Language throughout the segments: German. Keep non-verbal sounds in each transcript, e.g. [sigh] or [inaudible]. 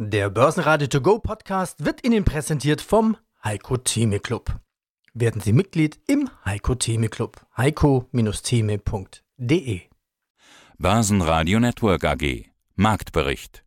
Der Börsenradio To Go Podcast wird Ihnen präsentiert vom Heiko Theme Club. Werden Sie Mitglied im Heiko Theme Club. heiko-theme.de Börsenradio Network AG Marktbericht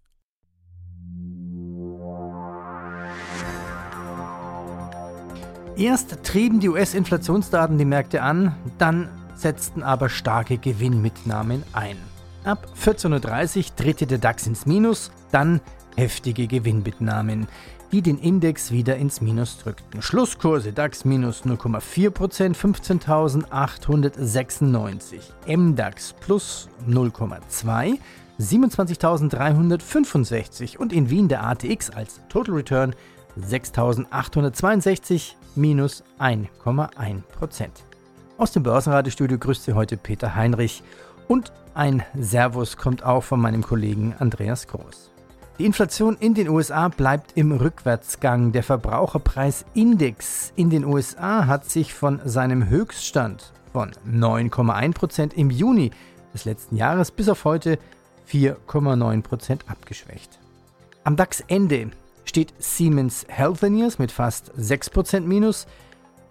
Erst trieben die US-Inflationsdaten die Märkte an, dann setzten aber starke Gewinnmitnahmen ein. Ab 14.30 Uhr drehte der DAX ins Minus, dann heftige Gewinnmitnahmen, die den Index wieder ins Minus drückten. Schlusskurse DAX minus 0,4%, 15.896. MDAX plus 0,2, 27.365 und in Wien der ATX als Total Return 6.862 minus 1,1%. Aus dem Börsenratestudio grüßt Sie heute Peter Heinrich und ein Servus kommt auch von meinem Kollegen Andreas Groß. Die Inflation in den USA bleibt im Rückwärtsgang. Der Verbraucherpreisindex in den USA hat sich von seinem Höchststand von 9,1% im Juni des letzten Jahres bis auf heute 4,9% abgeschwächt. Am DAX-Ende steht Siemens Healthineers mit fast 6% Minus.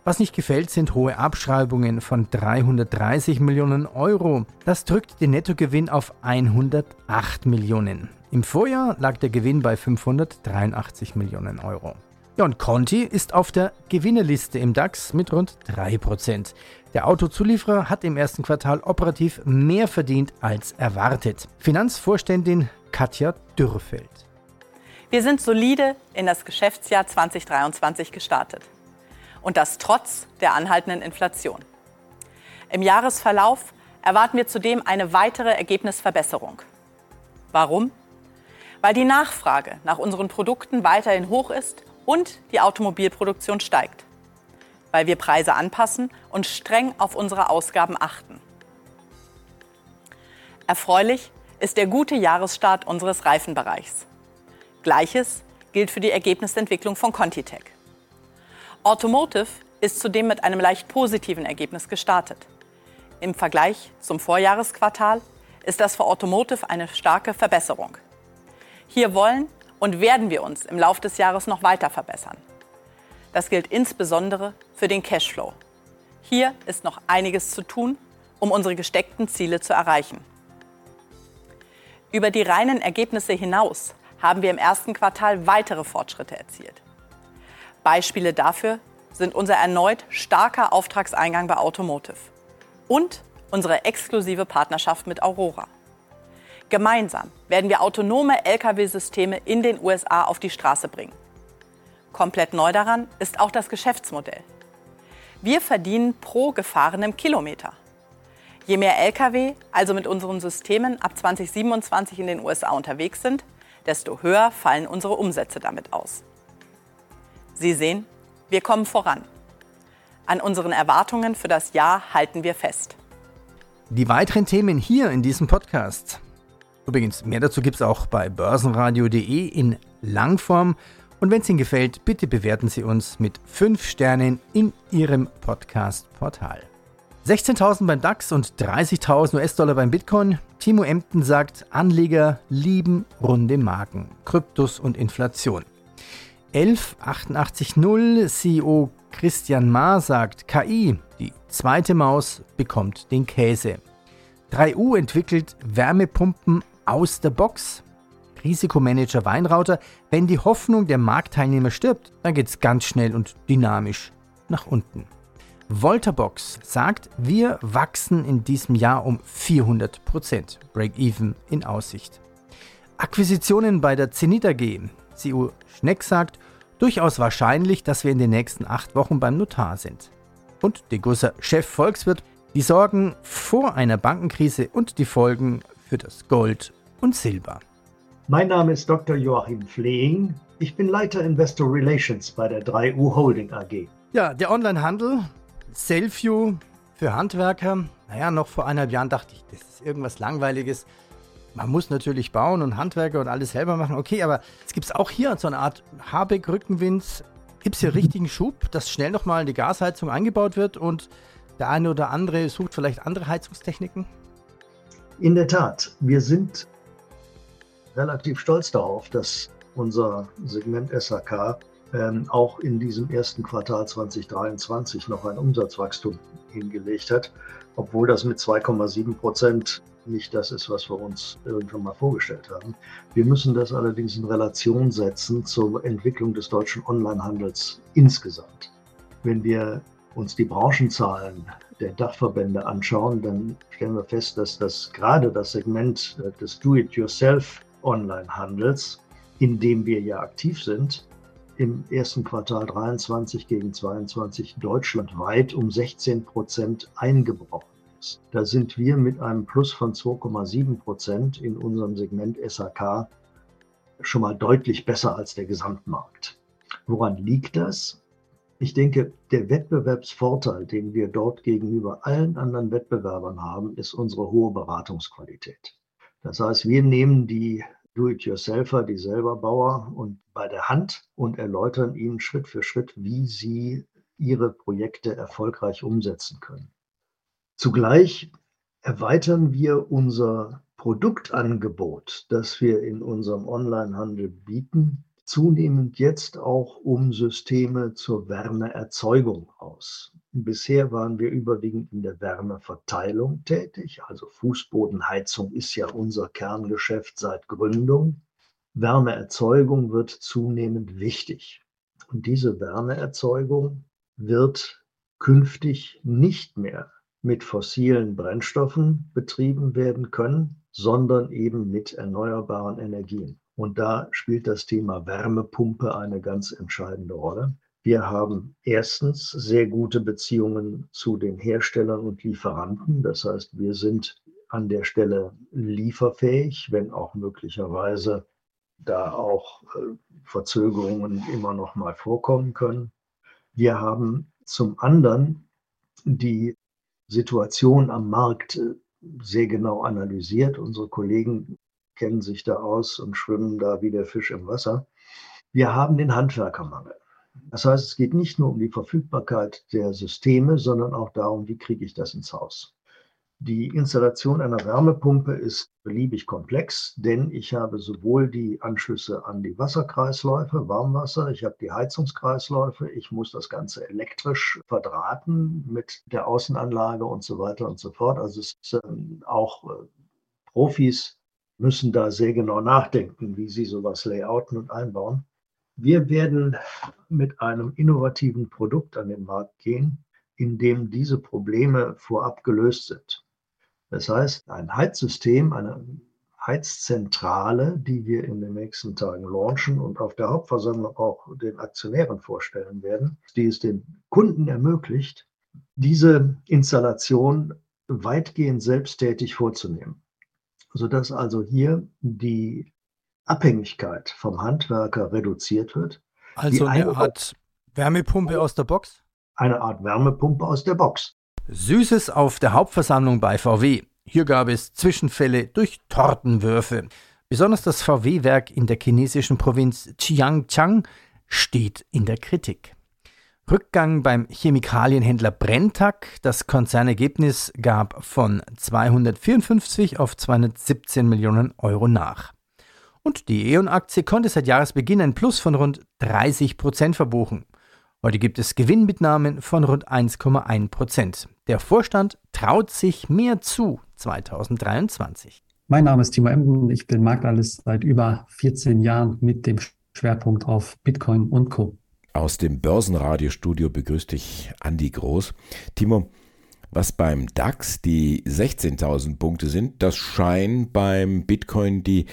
Was nicht gefällt, sind hohe Abschreibungen von 330 Millionen Euro. Das drückt den Nettogewinn auf 108 Millionen. Im Vorjahr lag der Gewinn bei 583 Millionen Euro. Ja, und Conti ist auf der Gewinnerliste im DAX mit rund 3%. Der Autozulieferer hat im ersten Quartal operativ mehr verdient als erwartet. Finanzvorständin Katja Dürrfeld. Wir sind solide in das Geschäftsjahr 2023 gestartet. Und das trotz der anhaltenden Inflation. Im Jahresverlauf erwarten wir zudem eine weitere Ergebnisverbesserung. Warum? Weil die Nachfrage nach unseren Produkten weiterhin hoch ist und die Automobilproduktion steigt, weil wir Preise anpassen und streng auf unsere Ausgaben achten. Erfreulich ist der gute Jahresstart unseres Reifenbereichs. Gleiches gilt für die Ergebnisentwicklung von Contitech. Automotive ist zudem mit einem leicht positiven Ergebnis gestartet. Im Vergleich zum Vorjahresquartal ist das für Automotive eine starke Verbesserung. Hier wollen und werden wir uns im Laufe des Jahres noch weiter verbessern. Das gilt insbesondere für den Cashflow. Hier ist noch einiges zu tun, um unsere gesteckten Ziele zu erreichen. Über die reinen Ergebnisse hinaus haben wir im ersten Quartal weitere Fortschritte erzielt. Beispiele dafür sind unser erneut starker Auftragseingang bei Automotive und unsere exklusive Partnerschaft mit Aurora. Gemeinsam werden wir autonome Lkw-Systeme in den USA auf die Straße bringen. Komplett neu daran ist auch das Geschäftsmodell. Wir verdienen pro gefahrenem Kilometer. Je mehr Lkw also mit unseren Systemen ab 2027 in den USA unterwegs sind, desto höher fallen unsere Umsätze damit aus. Sie sehen, wir kommen voran. An unseren Erwartungen für das Jahr halten wir fest. Die weiteren Themen hier in diesem Podcast Übrigens, mehr dazu gibt es auch bei börsenradio.de in Langform. Und wenn es Ihnen gefällt, bitte bewerten Sie uns mit 5 Sternen in Ihrem Podcast-Portal. 16.000 beim DAX und 30.000 US-Dollar beim Bitcoin. Timo Emden sagt, Anleger lieben runde Marken, Kryptos und Inflation. 11880 CEO Christian Ma sagt, KI, die zweite Maus, bekommt den Käse. 3U entwickelt Wärmepumpen aus der Box. Risikomanager Weinrauter, wenn die Hoffnung der Marktteilnehmer stirbt, dann geht es ganz schnell und dynamisch nach unten. Volterbox sagt, wir wachsen in diesem Jahr um 400% Break-even in Aussicht. Akquisitionen bei der Zenit AG. CEO Schneck sagt, durchaus wahrscheinlich, dass wir in den nächsten acht Wochen beim Notar sind. Und Degussa Chef Volkswirt, die Sorgen vor einer Bankenkrise und die Folgen für das Gold und Silber. Mein Name ist Dr. Joachim Flehing. Ich bin Leiter Investor Relations bei der 3U Holding AG. Ja, der Onlinehandel, Selfview für Handwerker. Naja, noch vor eineinhalb Jahren dachte ich, das ist irgendwas Langweiliges. Man muss natürlich bauen und Handwerker und alles selber machen. Okay, aber es gibt auch hier so eine Art Habeck-Rückenwind. Gibt es hier richtigen Schub, dass schnell nochmal die Gasheizung eingebaut wird und der eine oder andere sucht vielleicht andere Heizungstechniken? In der Tat, wir sind relativ stolz darauf, dass unser Segment SAK ähm, auch in diesem ersten Quartal 2023 noch ein Umsatzwachstum hingelegt hat, obwohl das mit 2,7 Prozent nicht das ist, was wir uns irgendwann mal vorgestellt haben. Wir müssen das allerdings in Relation setzen zur Entwicklung des deutschen Onlinehandels insgesamt. Wenn wir uns die Branchenzahlen der Dachverbände anschauen, dann stellen wir fest, dass das gerade das Segment äh, des Do-it-yourself Onlinehandels, in dem wir ja aktiv sind, im ersten Quartal 23 gegen 22 deutschlandweit um 16 Prozent eingebrochen ist. Da sind wir mit einem Plus von 2,7 Prozent in unserem Segment SAK schon mal deutlich besser als der Gesamtmarkt. Woran liegt das? Ich denke, der Wettbewerbsvorteil, den wir dort gegenüber allen anderen Wettbewerbern haben, ist unsere hohe Beratungsqualität. Das heißt, wir nehmen die Do-it-yourselfer, die Selberbauer und bei der Hand und erläutern ihnen Schritt für Schritt, wie sie ihre Projekte erfolgreich umsetzen können. Zugleich erweitern wir unser Produktangebot, das wir in unserem Onlinehandel bieten, zunehmend jetzt auch um Systeme zur Wärmeerzeugung aus. Bisher waren wir überwiegend in der Wärmeverteilung tätig, also Fußbodenheizung ist ja unser Kerngeschäft seit Gründung. Wärmeerzeugung wird zunehmend wichtig. Und diese Wärmeerzeugung wird künftig nicht mehr mit fossilen Brennstoffen betrieben werden können, sondern eben mit erneuerbaren Energien. Und da spielt das Thema Wärmepumpe eine ganz entscheidende Rolle. Wir haben erstens sehr gute Beziehungen zu den Herstellern und Lieferanten. Das heißt, wir sind an der Stelle lieferfähig, wenn auch möglicherweise da auch äh, Verzögerungen immer noch mal vorkommen können. Wir haben zum anderen die Situation am Markt äh, sehr genau analysiert. Unsere Kollegen kennen sich da aus und schwimmen da wie der Fisch im Wasser. Wir haben den Handwerkermangel. Das heißt, es geht nicht nur um die Verfügbarkeit der Systeme, sondern auch darum, wie kriege ich das ins Haus. Die Installation einer Wärmepumpe ist beliebig komplex, denn ich habe sowohl die Anschlüsse an die Wasserkreisläufe, Warmwasser, ich habe die Heizungskreisläufe, ich muss das Ganze elektrisch verdrahten mit der Außenanlage und so weiter und so fort. Also es ist ähm, auch äh, Profis müssen da sehr genau nachdenken, wie sie sowas layouten und einbauen. Wir werden mit einem innovativen Produkt an den Markt gehen, in dem diese Probleme vorab gelöst sind. Das heißt, ein Heizsystem, eine Heizzentrale, die wir in den nächsten Tagen launchen und auf der Hauptversammlung auch den Aktionären vorstellen werden, die es den Kunden ermöglicht, diese Installation weitgehend selbsttätig vorzunehmen sodass also hier die Abhängigkeit vom Handwerker reduziert wird. Also eine Art Wärmepumpe aus der Box? Eine Art Wärmepumpe aus der Box. Süßes auf der Hauptversammlung bei VW. Hier gab es Zwischenfälle durch Tortenwürfe. Besonders das VW-Werk in der chinesischen Provinz Chiangchang steht in der Kritik. Rückgang beim Chemikalienhändler Brenntag. Das Konzernergebnis gab von 254 auf 217 Millionen Euro nach. Und die E.ON-Aktie konnte seit Jahresbeginn ein Plus von rund 30 Prozent verbuchen. Heute gibt es Gewinnmitnahmen von rund 1,1 Prozent. Der Vorstand traut sich mehr zu 2023. Mein Name ist Timo Emden. Ich bin Marktanalyst seit über 14 Jahren mit dem Schwerpunkt auf Bitcoin und Co. Aus dem Börsenradiostudio begrüßt dich Andi Groß. Timo, was beim DAX die 16.000 Punkte sind, das scheint beim Bitcoin die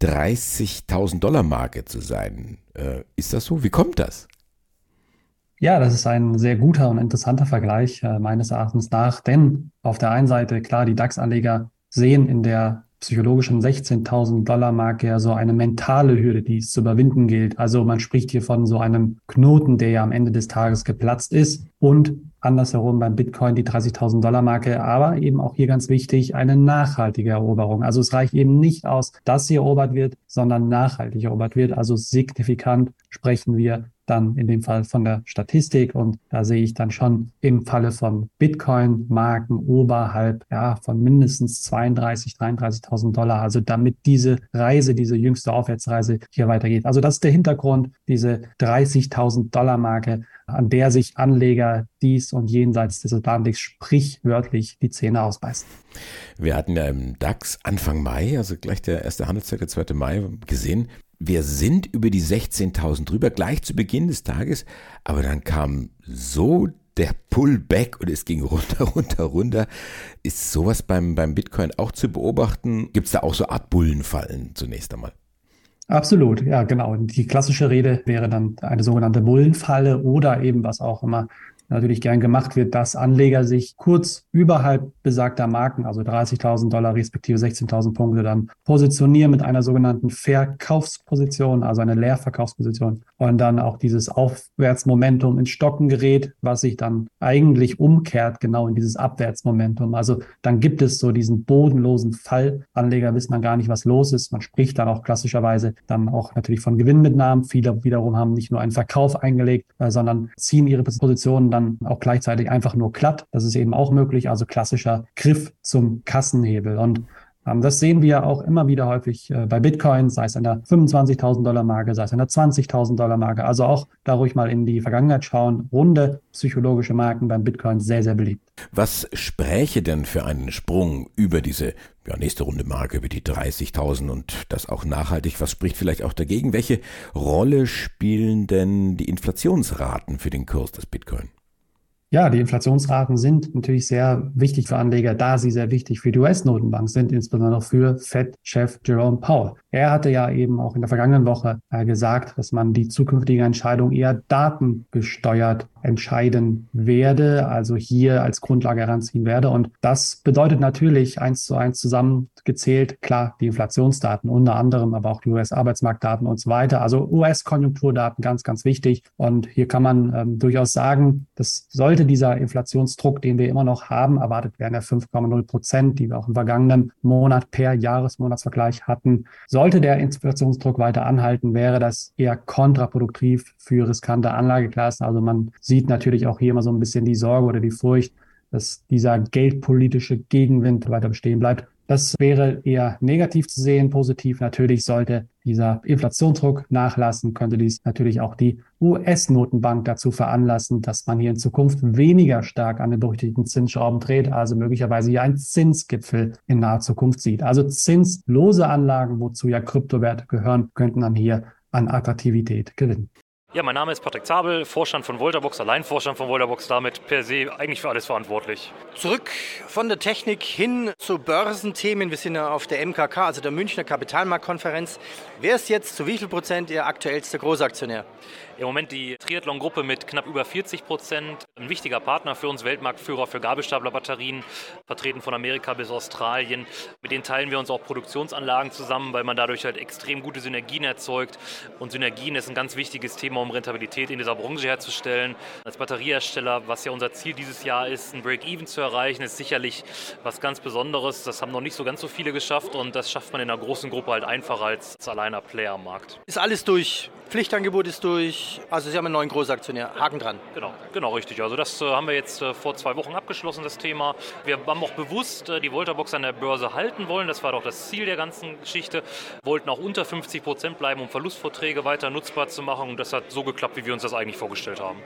30.000 Dollar Marke zu sein. Äh, ist das so? Wie kommt das? Ja, das ist ein sehr guter und interessanter Vergleich äh, meines Erachtens nach, denn auf der einen Seite, klar, die DAX-Anleger sehen in der psychologischen 16.000 Dollar Marke ja so eine mentale Hürde, die es zu überwinden gilt. Also man spricht hier von so einem Knoten, der ja am Ende des Tages geplatzt ist. Und andersherum beim Bitcoin die 30.000 Dollar Marke, aber eben auch hier ganz wichtig, eine nachhaltige Eroberung. Also es reicht eben nicht aus, dass sie erobert wird, sondern nachhaltig erobert wird. Also signifikant sprechen wir dann in dem Fall von der Statistik und da sehe ich dann schon im Falle von Bitcoin-Marken oberhalb ja, von mindestens 32, 33.000 Dollar. Also damit diese Reise, diese jüngste Aufwärtsreise hier weitergeht. Also das ist der Hintergrund, diese 30.000 Dollar Marke, an der sich Anleger dies und jenseits des Atlantiks sprichwörtlich die Zähne ausbeißen. Wir hatten ja im DAX Anfang Mai, also gleich der erste Handelstag, der 2. Mai, gesehen, wir sind über die 16.000 drüber, gleich zu Beginn des Tages, aber dann kam so der Pullback und es ging runter, [laughs] runter, runter. Ist sowas beim, beim Bitcoin auch zu beobachten? Gibt es da auch so Art Bullenfallen zunächst einmal? Absolut, ja, genau. Die klassische Rede wäre dann eine sogenannte Bullenfalle oder eben, was auch immer natürlich gern gemacht wird, dass Anleger sich kurz überhalb besagter Marken, also 30.000 Dollar respektive 16.000 Punkte, dann positionieren mit einer sogenannten Verkaufsposition, also eine Leerverkaufsposition und dann auch dieses Aufwärtsmomentum ins Stocken gerät, was sich dann eigentlich umkehrt genau in dieses Abwärtsmomentum. Also dann gibt es so diesen bodenlosen Fall. Anleger wissen dann gar nicht, was los ist. Man spricht dann auch klassischerweise dann auch natürlich von Gewinnmitnahmen. Viele wiederum haben nicht nur einen Verkauf eingelegt, äh, sondern ziehen ihre Positionen dann auch gleichzeitig einfach nur glatt. Das ist eben auch möglich, also klassischer Griff zum Kassenhebel. Und das sehen wir auch immer wieder häufig äh, bei Bitcoin, sei es an der 25.000 Dollar Marke, sei es an der 20.000 Dollar Marke. Also auch da ruhig mal in die Vergangenheit schauen. Runde psychologische Marken beim Bitcoin sehr, sehr beliebt. Was spräche denn für einen Sprung über diese ja, nächste Runde Marke, über die 30.000 und das auch nachhaltig? Was spricht vielleicht auch dagegen? Welche Rolle spielen denn die Inflationsraten für den Kurs des Bitcoin? Ja, die Inflationsraten sind natürlich sehr wichtig für Anleger, da sie sehr wichtig für die US-Notenbank sind, insbesondere für Fed-Chef Jerome Powell. Er hatte ja eben auch in der vergangenen Woche äh, gesagt, dass man die zukünftige Entscheidung eher datengesteuert entscheiden werde, also hier als Grundlage heranziehen werde. Und das bedeutet natürlich eins zu eins zusammengezählt, klar, die Inflationsdaten unter anderem, aber auch die US-Arbeitsmarktdaten und so weiter. Also US-Konjunkturdaten ganz, ganz wichtig. Und hier kann man ähm, durchaus sagen, das sollte dieser Inflationsdruck, den wir immer noch haben, erwartet werden ja 5,0 Prozent, die wir auch im vergangenen Monat per Jahresmonatsvergleich hatten, soll sollte der Inflationsdruck weiter anhalten, wäre das eher kontraproduktiv für riskante Anlageklassen. Also man sieht natürlich auch hier immer so ein bisschen die Sorge oder die Furcht, dass dieser geldpolitische Gegenwind weiter bestehen bleibt. Das wäre eher negativ zu sehen. Positiv natürlich sollte dieser Inflationsdruck nachlassen, könnte dies natürlich auch die US-Notenbank dazu veranlassen, dass man hier in Zukunft weniger stark an den berüchtigten Zinsschrauben dreht, also möglicherweise hier einen Zinsgipfel in naher Zukunft sieht. Also zinslose Anlagen, wozu ja Kryptowerte gehören, könnten dann hier an Attraktivität gewinnen. Ja, mein Name ist Patrick Zabel, Vorstand von Volterbox, allein Vorstand von Volterbox, damit per se eigentlich für alles verantwortlich. Zurück von der Technik hin zu Börsenthemen. Wir sind ja auf der MKK, also der Münchner Kapitalmarktkonferenz. Wer ist jetzt zu wie viel Prozent Ihr aktuellster Großaktionär? Im Moment die Triathlon-Gruppe mit knapp über 40 Prozent. Ein wichtiger Partner für uns, Weltmarktführer für Gabelstaplerbatterien, vertreten von Amerika bis Australien. Mit denen teilen wir uns auch Produktionsanlagen zusammen, weil man dadurch halt extrem gute Synergien erzeugt. Und Synergien ist ein ganz wichtiges Thema, um Rentabilität in dieser Branche herzustellen. Als Batteriehersteller, was ja unser Ziel dieses Jahr ist, ein Break-Even zu erreichen, ist sicherlich was ganz Besonderes. Das haben noch nicht so ganz so viele geschafft und das schafft man in einer großen Gruppe halt einfacher als alleiner Player am Markt. Ist alles durch. Pflichtangebot ist durch. Also Sie haben einen neuen Großaktionär. Haken dran. Genau, genau richtig. Also das äh, haben wir jetzt äh, vor zwei Wochen abgeschlossen, das Thema. Wir haben auch bewusst äh, die Voltabox an der Börse halten wollen. Das war doch das Ziel der ganzen Geschichte. Wollten auch unter 50 Prozent bleiben, um Verlustvorträge weiter nutzbar zu machen. Und das hat so geklappt, wie wir uns das eigentlich vorgestellt haben.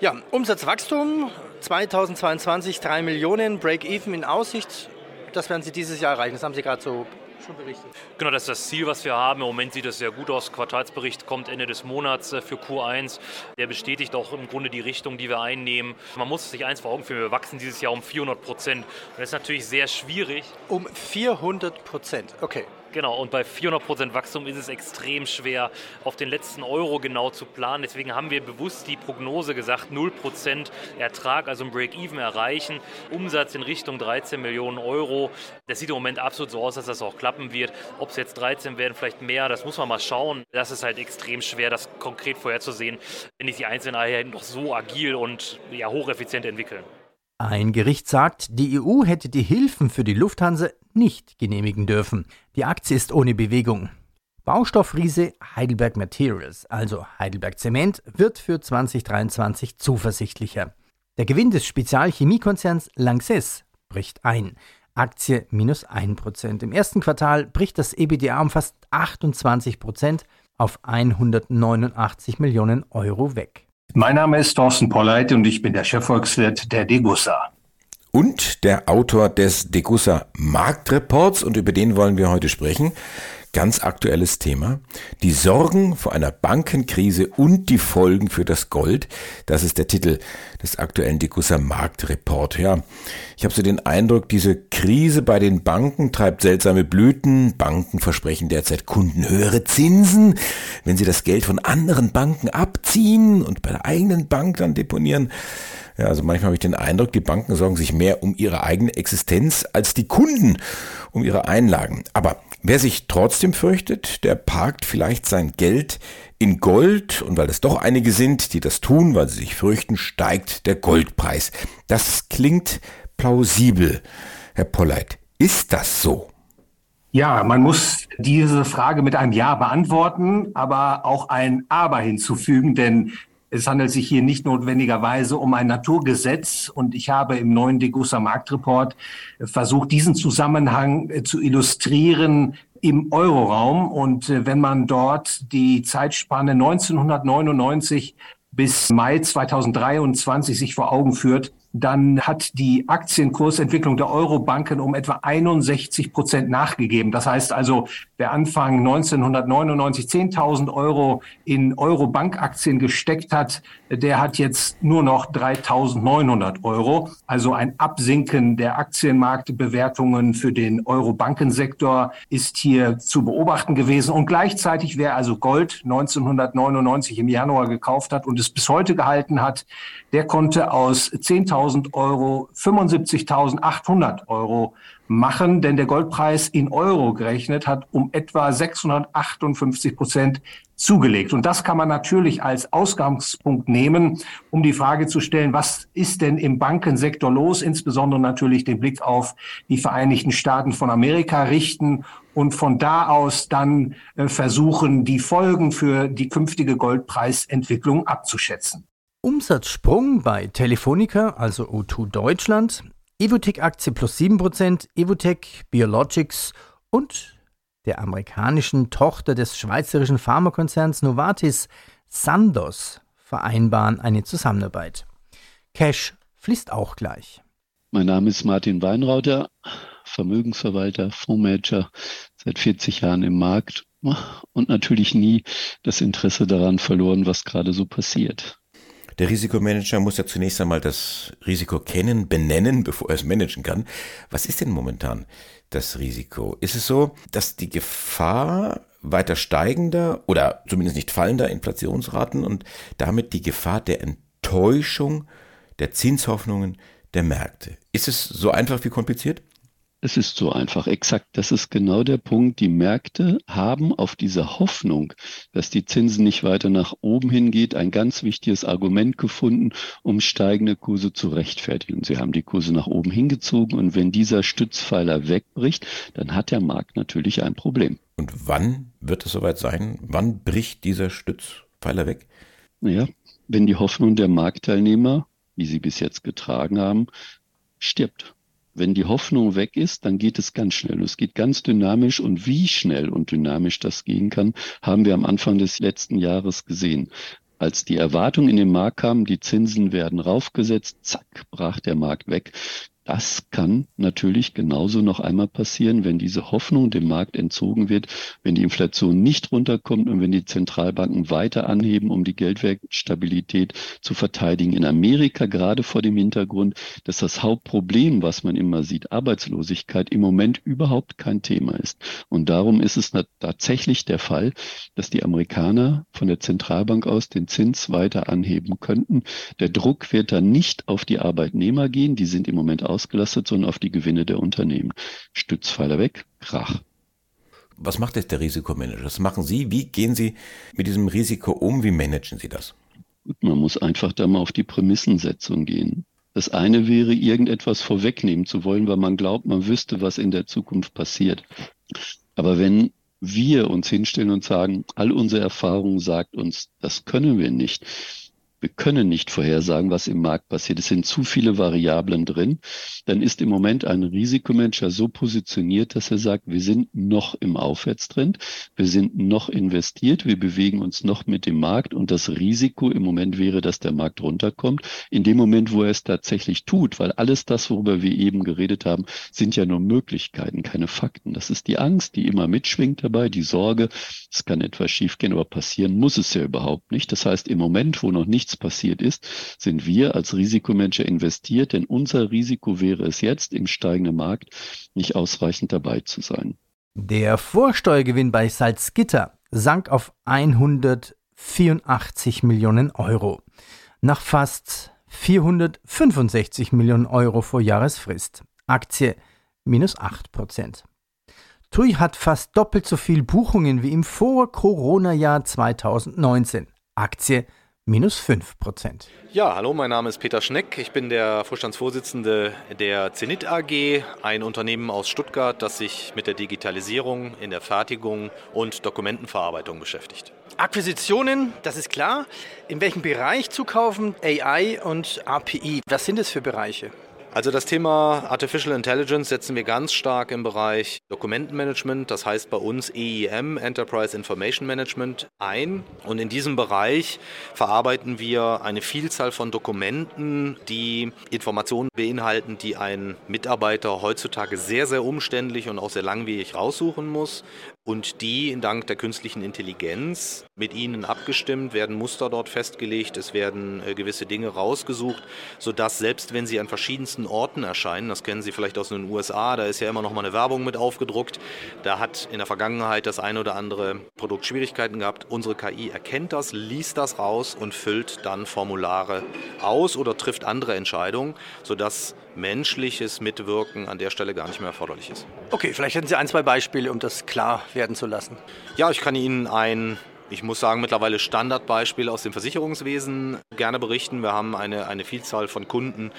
Ja, Umsatzwachstum 2022 3 Millionen, Break-Even in Aussicht. Das werden Sie dieses Jahr erreichen. Das haben Sie gerade so schon berichtet. Genau, das ist das Ziel, was wir haben. Im Moment sieht es sehr gut aus. Quartalsbericht kommt Ende des Monats äh, für Q1. Der bestätigt auch im Grunde die Richtung, die wir einnehmen. Man muss sich eins vor Augen führen, wir wachsen dieses Jahr um 400 Prozent. das ist natürlich sehr schwierig. Um 400 Prozent, okay. Genau, und bei 400% Wachstum ist es extrem schwer, auf den letzten Euro genau zu planen. Deswegen haben wir bewusst die Prognose gesagt, 0% Ertrag, also ein Break-Even erreichen, Umsatz in Richtung 13 Millionen Euro. Das sieht im Moment absolut so aus, dass das auch klappen wird. Ob es jetzt 13 werden, vielleicht mehr, das muss man mal schauen. Das ist halt extrem schwer, das konkret vorherzusehen, wenn sich die einzelnen Einheiten noch so agil und ja, hocheffizient entwickeln. Ein Gericht sagt, die EU hätte die Hilfen für die Lufthansa nicht genehmigen dürfen. Die Aktie ist ohne Bewegung. Baustoffriese Heidelberg Materials, also Heidelberg Zement, wird für 2023 zuversichtlicher. Der Gewinn des Spezialchemiekonzerns Lanxess bricht ein. Aktie minus 1%. Im ersten Quartal bricht das EBITDA um fast 28% auf 189 Millionen Euro weg. Mein Name ist Thorsten Polleit und ich bin der Chefvolkswirt der Degussa. Und der Autor des Degussa Marktreports und über den wollen wir heute sprechen. Ganz aktuelles Thema. Die Sorgen vor einer Bankenkrise und die Folgen für das Gold. Das ist der Titel des aktuellen Degussa Marktreport. Ja, ich habe so den Eindruck, diese Krise bei den Banken treibt seltsame Blüten. Banken versprechen derzeit Kunden höhere Zinsen, wenn sie das Geld von anderen Banken abziehen und bei der eigenen Bank dann deponieren. Ja, also manchmal habe ich den Eindruck, die Banken sorgen sich mehr um ihre eigene Existenz als die Kunden um ihre Einlagen. Aber wer sich trotzdem fürchtet, der parkt vielleicht sein Geld in Gold und weil es doch einige sind, die das tun, weil sie sich fürchten, steigt der Goldpreis. Das klingt plausibel. Herr Polleit, ist das so? Ja, man muss diese Frage mit einem Ja beantworten, aber auch ein Aber hinzufügen, denn es handelt sich hier nicht notwendigerweise um ein Naturgesetz und ich habe im neuen Degussa Marktreport versucht, diesen Zusammenhang äh, zu illustrieren im Euroraum. Und äh, wenn man dort die Zeitspanne 1999 bis Mai 2023 sich vor Augen führt, dann hat die Aktienkursentwicklung der Eurobanken um etwa 61 Prozent nachgegeben. Das heißt also, wer Anfang 1999 10.000 Euro in Eurobankaktien gesteckt hat, der hat jetzt nur noch 3.900 Euro. Also ein Absinken der Aktienmarktbewertungen für den Eurobankensektor ist hier zu beobachten gewesen. Und gleichzeitig, wer also Gold 1999 im Januar gekauft hat und es bis heute gehalten hat, der konnte aus 10.000 Euro 75.800 Euro machen, denn der Goldpreis in Euro gerechnet hat um etwa 658 Prozent zugelegt. Und das kann man natürlich als Ausgangspunkt nehmen, um die Frage zu stellen, was ist denn im Bankensektor los, insbesondere natürlich den Blick auf die Vereinigten Staaten von Amerika richten und von da aus dann äh, versuchen, die Folgen für die künftige Goldpreisentwicklung abzuschätzen. Umsatzsprung bei Telefonica, also O2 Deutschland, Evotech-Aktie plus 7%, Evotech Biologics und der amerikanischen Tochter des schweizerischen Pharmakonzerns Novartis, Sandoz, vereinbaren eine Zusammenarbeit. Cash fließt auch gleich. Mein Name ist Martin Weinrauter, Vermögensverwalter, Fondsmanager, seit 40 Jahren im Markt und natürlich nie das Interesse daran verloren, was gerade so passiert. Der Risikomanager muss ja zunächst einmal das Risiko kennen, benennen, bevor er es managen kann. Was ist denn momentan das Risiko? Ist es so, dass die Gefahr weiter steigender oder zumindest nicht fallender Inflationsraten und damit die Gefahr der Enttäuschung der Zinshoffnungen der Märkte. Ist es so einfach wie kompliziert? Es ist so einfach, exakt. Das ist genau der Punkt. Die Märkte haben auf diese Hoffnung, dass die Zinsen nicht weiter nach oben hingeht, ein ganz wichtiges Argument gefunden, um steigende Kurse zu rechtfertigen. Sie haben die Kurse nach oben hingezogen und wenn dieser Stützpfeiler wegbricht, dann hat der Markt natürlich ein Problem. Und wann wird es soweit sein? Wann bricht dieser Stützpfeiler weg? Naja, wenn die Hoffnung der Marktteilnehmer, wie sie bis jetzt getragen haben, stirbt. Wenn die Hoffnung weg ist, dann geht es ganz schnell. Es geht ganz dynamisch und wie schnell und dynamisch das gehen kann, haben wir am Anfang des letzten Jahres gesehen. Als die Erwartung in den Markt kam, die Zinsen werden raufgesetzt, zack, brach der Markt weg. Das kann natürlich genauso noch einmal passieren, wenn diese Hoffnung dem Markt entzogen wird, wenn die Inflation nicht runterkommt und wenn die Zentralbanken weiter anheben, um die Geldwertstabilität zu verteidigen. In Amerika gerade vor dem Hintergrund, dass das Hauptproblem, was man immer sieht, Arbeitslosigkeit im Moment überhaupt kein Thema ist. Und darum ist es tatsächlich der Fall, dass die Amerikaner von der Zentralbank aus den Zins weiter anheben könnten. Der Druck wird dann nicht auf die Arbeitnehmer gehen, die sind im Moment ausgelastet, sondern auf die Gewinne der Unternehmen. Stützpfeiler weg, Krach. Was macht jetzt der Risikomanager? Was machen Sie? Wie gehen Sie mit diesem Risiko um? Wie managen Sie das? Man muss einfach da mal auf die Prämissensetzung gehen. Das eine wäre, irgendetwas vorwegnehmen zu wollen, weil man glaubt, man wüsste, was in der Zukunft passiert. Aber wenn wir uns hinstellen und sagen, all unsere Erfahrung sagt uns, das können wir nicht, wir können nicht vorhersagen, was im Markt passiert. Es sind zu viele Variablen drin. Dann ist im Moment ein Risikomanager so positioniert, dass er sagt, wir sind noch im Aufwärtstrend, wir sind noch investiert, wir bewegen uns noch mit dem Markt und das Risiko im Moment wäre, dass der Markt runterkommt. In dem Moment, wo er es tatsächlich tut, weil alles das, worüber wir eben geredet haben, sind ja nur Möglichkeiten, keine Fakten. Das ist die Angst, die immer mitschwingt dabei, die Sorge, es kann etwas schiefgehen, aber passieren muss es ja überhaupt nicht. Das heißt, im Moment, wo noch nicht nichts passiert ist, sind wir als Risikomanager investiert, denn unser Risiko wäre es jetzt, im steigenden Markt nicht ausreichend dabei zu sein. Der Vorsteuergewinn bei Salzgitter sank auf 184 Millionen Euro. Nach fast 465 Millionen Euro vor Jahresfrist. Aktie minus 8 Prozent. TUI hat fast doppelt so viel Buchungen wie im Vor-Corona-Jahr 2019. Aktie minus 5 Prozent. Ja, hallo, mein Name ist Peter Schneck. Ich bin der Vorstandsvorsitzende der Zenit AG, ein Unternehmen aus Stuttgart, das sich mit der Digitalisierung in der Fertigung und Dokumentenverarbeitung beschäftigt. Akquisitionen, das ist klar. In welchem Bereich zukaufen? AI und API. Was sind es für Bereiche? Also das Thema Artificial Intelligence setzen wir ganz stark im Bereich Dokumentenmanagement, das heißt bei uns EIM, Enterprise Information Management, ein. Und in diesem Bereich verarbeiten wir eine Vielzahl von Dokumenten, die Informationen beinhalten, die ein Mitarbeiter heutzutage sehr, sehr umständlich und auch sehr langwierig raussuchen muss und die dank der künstlichen Intelligenz mit ihnen abgestimmt, werden Muster dort festgelegt, es werden äh, gewisse Dinge rausgesucht, sodass selbst wenn sie an verschiedensten Orten erscheinen, das kennen Sie vielleicht aus den USA, da ist ja immer noch mal eine Werbung mit aufgedruckt, da hat in der Vergangenheit das eine oder andere Produkt Schwierigkeiten gehabt. Unsere KI erkennt das, liest das raus und füllt dann Formulare aus oder trifft andere Entscheidungen, sodass menschliches Mitwirken an der Stelle gar nicht mehr erforderlich ist. Okay, vielleicht hätten Sie ein, zwei Beispiele, um das klar werden zu lassen. Ja, ich kann Ihnen ein ich muss sagen, mittlerweile Standardbeispiel aus dem Versicherungswesen gerne berichten. Wir haben eine, eine Vielzahl von Kunden,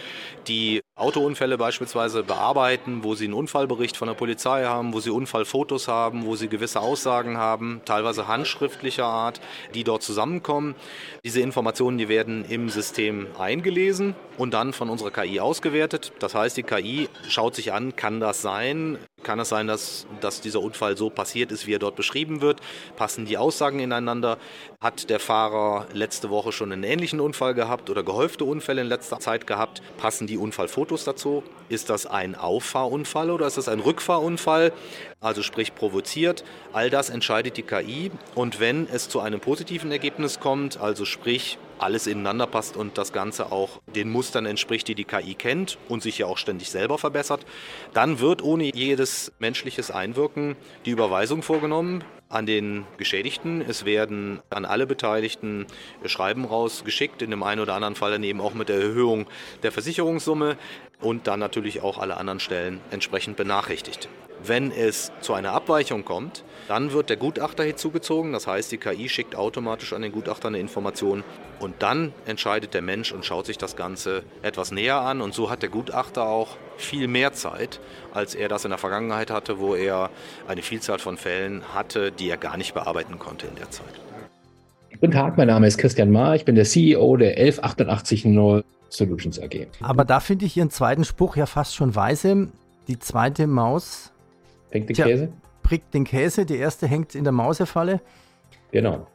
die Autounfälle beispielsweise bearbeiten, wo sie einen Unfallbericht von der Polizei haben, wo sie Unfallfotos haben, wo sie gewisse Aussagen haben, teilweise handschriftlicher Art, die dort zusammenkommen. Diese Informationen, die werden im System eingelesen und dann von unserer KI ausgewertet. Das heißt, die KI schaut sich an, kann das sein? Kann es sein, dass, dass dieser Unfall so passiert ist, wie er dort beschrieben wird? Passen die Aussagen ineinander? Hat der Fahrer letzte Woche schon einen ähnlichen Unfall gehabt oder gehäufte Unfälle in letzter Zeit gehabt? Passen die Unfallfotos dazu? Ist das ein Auffahrunfall oder ist das ein Rückfahrunfall? Also sprich provoziert. All das entscheidet die KI. Und wenn es zu einem positiven Ergebnis kommt, also sprich alles ineinander passt und das Ganze auch den Mustern entspricht, die die KI kennt und sich ja auch ständig selber verbessert, dann wird ohne jedes menschliches Einwirken die Überweisung vorgenommen an den Geschädigten. Es werden an alle Beteiligten Schreiben rausgeschickt, in dem einen oder anderen Fall dann eben auch mit der Erhöhung der Versicherungssumme und dann natürlich auch alle anderen Stellen entsprechend benachrichtigt. Wenn es zu einer Abweichung kommt, dann wird der Gutachter hinzugezogen. Das heißt, die KI schickt automatisch an den Gutachter eine Information und dann entscheidet der Mensch und schaut sich das Ganze etwas näher an. Und so hat der Gutachter auch viel mehr Zeit, als er das in der Vergangenheit hatte, wo er eine Vielzahl von Fällen hatte, die er gar nicht bearbeiten konnte in der Zeit. Guten Tag, mein Name ist Christian Mahr, ich bin der CEO der 1188 Null Solutions AG. Aber da finde ich Ihren zweiten Spruch ja fast schon weise. Die zweite Maus Hängt den Tja, Käse? Prickt den Käse, die erste hängt in der Mausefalle. Genau.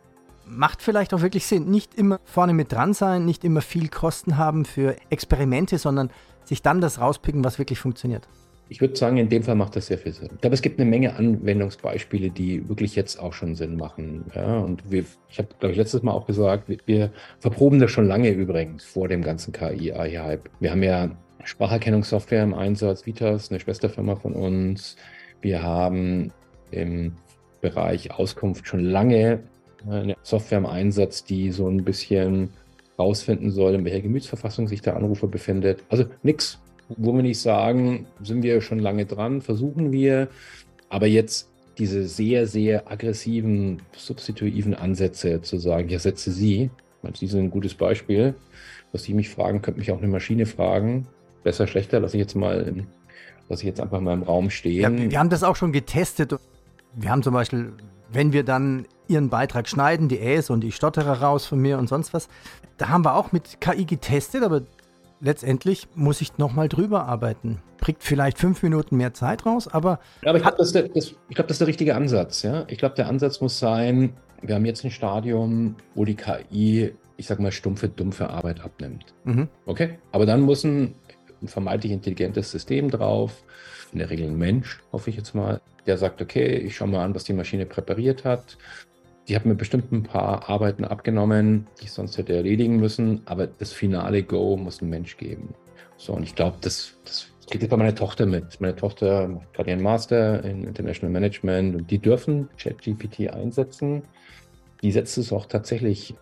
Macht vielleicht auch wirklich Sinn. Nicht immer vorne mit dran sein, nicht immer viel Kosten haben für Experimente, sondern sich dann das rauspicken, was wirklich funktioniert. Ich würde sagen, in dem Fall macht das sehr viel Sinn. Ich glaube, es gibt eine Menge Anwendungsbeispiele, die wirklich jetzt auch schon Sinn machen. Ja, und wir, ich habe, glaube ich, letztes Mal auch gesagt, wir, wir verproben das schon lange übrigens vor dem ganzen KI-AI-Hype. Wir haben ja Spracherkennungssoftware im Einsatz, Vitas, eine Schwesterfirma von uns. Wir haben im Bereich Auskunft schon lange eine Software im Einsatz, die so ein bisschen rausfinden soll, in welcher Gemütsverfassung sich der Anrufer befindet. Also nichts wo wir nicht sagen, sind wir schon lange dran, versuchen wir, aber jetzt diese sehr, sehr aggressiven, substitutiven Ansätze zu sagen, ich ersetze Sie, Sie sind ein gutes Beispiel, was Sie mich fragen, könnte mich auch eine Maschine fragen, besser, schlechter, lasse ich jetzt mal, ich jetzt einfach mal im Raum stehen. Ja, wir haben das auch schon getestet. Wir haben zum Beispiel, wenn wir dann Ihren Beitrag schneiden, die Äs und die Stotterer raus von mir und sonst was, da haben wir auch mit KI getestet, aber letztendlich muss ich nochmal drüber arbeiten. Bringt vielleicht fünf Minuten mehr Zeit raus, aber. Ja, aber ich glaube, das, das, glaub, das ist der richtige Ansatz. Ja? Ich glaube, der Ansatz muss sein, wir haben jetzt ein Stadium, wo die KI, ich sag mal, stumpfe, dumpfe Arbeit abnimmt. Mhm. Okay? Aber dann muss ein, ein vermeintlich intelligentes System drauf, in der Regel ein Mensch, hoffe ich jetzt mal, der sagt, okay, ich schaue mal an, was die Maschine präpariert hat die hat mir bestimmt ein paar Arbeiten abgenommen, die ich sonst hätte erledigen müssen, aber das finale Go muss ein Mensch geben. So, und ich glaube, das, das geht jetzt bei meiner Tochter mit. Meine Tochter macht gerade ihren Master in International Management und die dürfen ChatGPT einsetzen. Die setzt es auch tatsächlich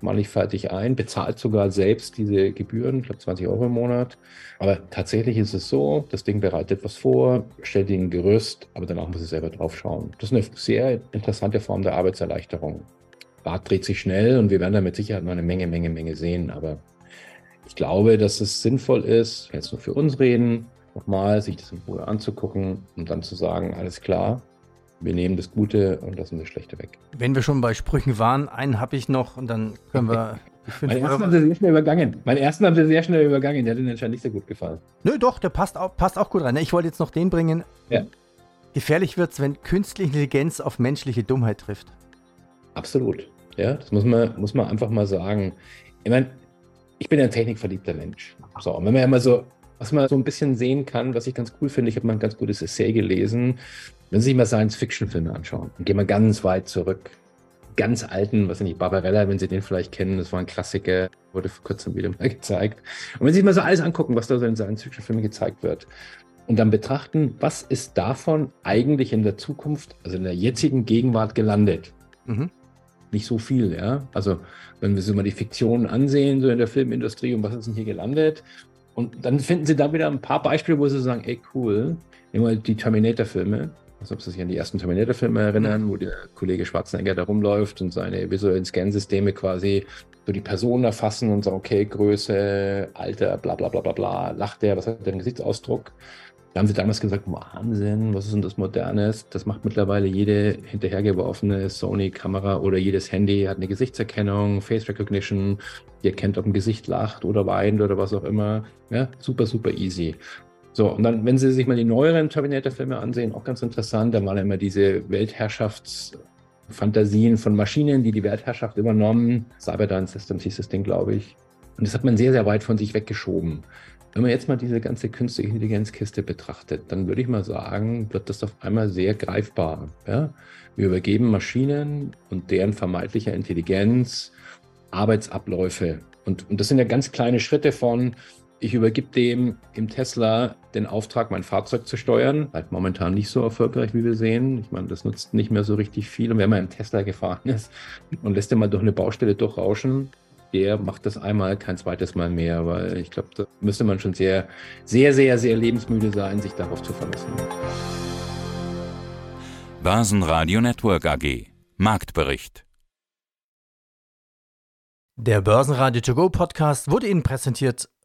mannigfaltig ein, bezahlt sogar selbst diese Gebühren, ich glaube 20 Euro im Monat. Aber tatsächlich ist es so, das Ding bereitet was vor, stellt ihnen ein Gerüst, aber danach muss es selber drauf schauen. Das ist eine sehr interessante Form der Arbeitserleichterung. Bart dreht sich schnell und wir werden da mit Sicherheit noch eine Menge, Menge, Menge sehen. Aber ich glaube, dass es sinnvoll ist, jetzt nur für uns reden, nochmal sich das in Ruhe anzugucken und dann zu sagen, alles klar, wir nehmen das Gute und lassen das Schlechte weg. Wenn wir schon bei Sprüchen waren, einen habe ich noch und dann können wir. Meinen ersten haben sie sehr schnell übergangen. Meinen ersten haben sie sehr schnell übergangen. Der hat ihnen anscheinend nicht so gut gefallen. Nö, doch, der passt auch, passt auch gut rein. Ich wollte jetzt noch den bringen. Ja. Gefährlich wird es, wenn künstliche Intelligenz auf menschliche Dummheit trifft. Absolut. Ja, das muss man, muss man einfach mal sagen. Ich meine, ich bin ein technikverliebter Mensch. So, und wenn man ja mal so, was man so ein bisschen sehen kann, was ich ganz cool finde, ich habe mal ein ganz gutes Essay gelesen wenn Sie sich mal Science-Fiction-Filme anschauen, gehen wir ganz weit zurück. Ganz alten, was ich, Barbarella, wenn Sie den vielleicht kennen, das war ein Klassiker, wurde vor kurzem wieder mal [laughs] gezeigt. Und wenn Sie sich mal so alles angucken, was da so in Science-Fiction-Filmen gezeigt wird, und dann betrachten, was ist davon eigentlich in der Zukunft, also in der jetzigen Gegenwart gelandet? Mhm. Nicht so viel, ja. Also, wenn wir so mal die Fiktionen ansehen, so in der Filmindustrie und was ist denn hier gelandet? Und dann finden Sie da wieder ein paar Beispiele, wo Sie sagen, ey, cool, nehmen wir die Terminator-Filme also ob Sie sich an die ersten Terminator-Filme erinnern, wo der Kollege Schwarzenegger da rumläuft und seine visuellen Scansysteme quasi so die Person erfassen und sagen, okay, Größe, Alter, bla bla bla bla bla, lacht der, was hat der einen Gesichtsausdruck? Da haben sie damals gesagt, Wahnsinn, was ist denn das Modernes? Das macht mittlerweile jede hinterhergeworfene Sony-Kamera oder jedes Handy hat eine Gesichtserkennung, Face Recognition, die erkennt, ob ein Gesicht lacht oder weint oder was auch immer. Ja, super, super easy. So, und dann, wenn Sie sich mal die neueren Terminator-Filme ansehen, auch ganz interessant, da waren immer diese Weltherrschaftsfantasien von Maschinen, die die Weltherrschaft übernommen. Cyberdyne Systems hieß das Ding, glaube ich. Und das hat man sehr, sehr weit von sich weggeschoben. Wenn man jetzt mal diese ganze künstliche Intelligenzkiste betrachtet, dann würde ich mal sagen, wird das auf einmal sehr greifbar. Ja? Wir übergeben Maschinen und deren vermeintlicher Intelligenz Arbeitsabläufe. Und, und das sind ja ganz kleine Schritte von, ich übergebe dem im Tesla den Auftrag, mein Fahrzeug zu steuern. Halt momentan nicht so erfolgreich, wie wir sehen. Ich meine, das nutzt nicht mehr so richtig viel. Und wenn man im Tesla gefahren ist und lässt den mal durch eine Baustelle durchrauschen, der macht das einmal, kein zweites Mal mehr. Weil ich glaube, da müsste man schon sehr, sehr, sehr, sehr lebensmüde sein, sich darauf zu verlassen. Börsenradio Network AG. Marktbericht. Der Börsenradio To Go Podcast wurde Ihnen präsentiert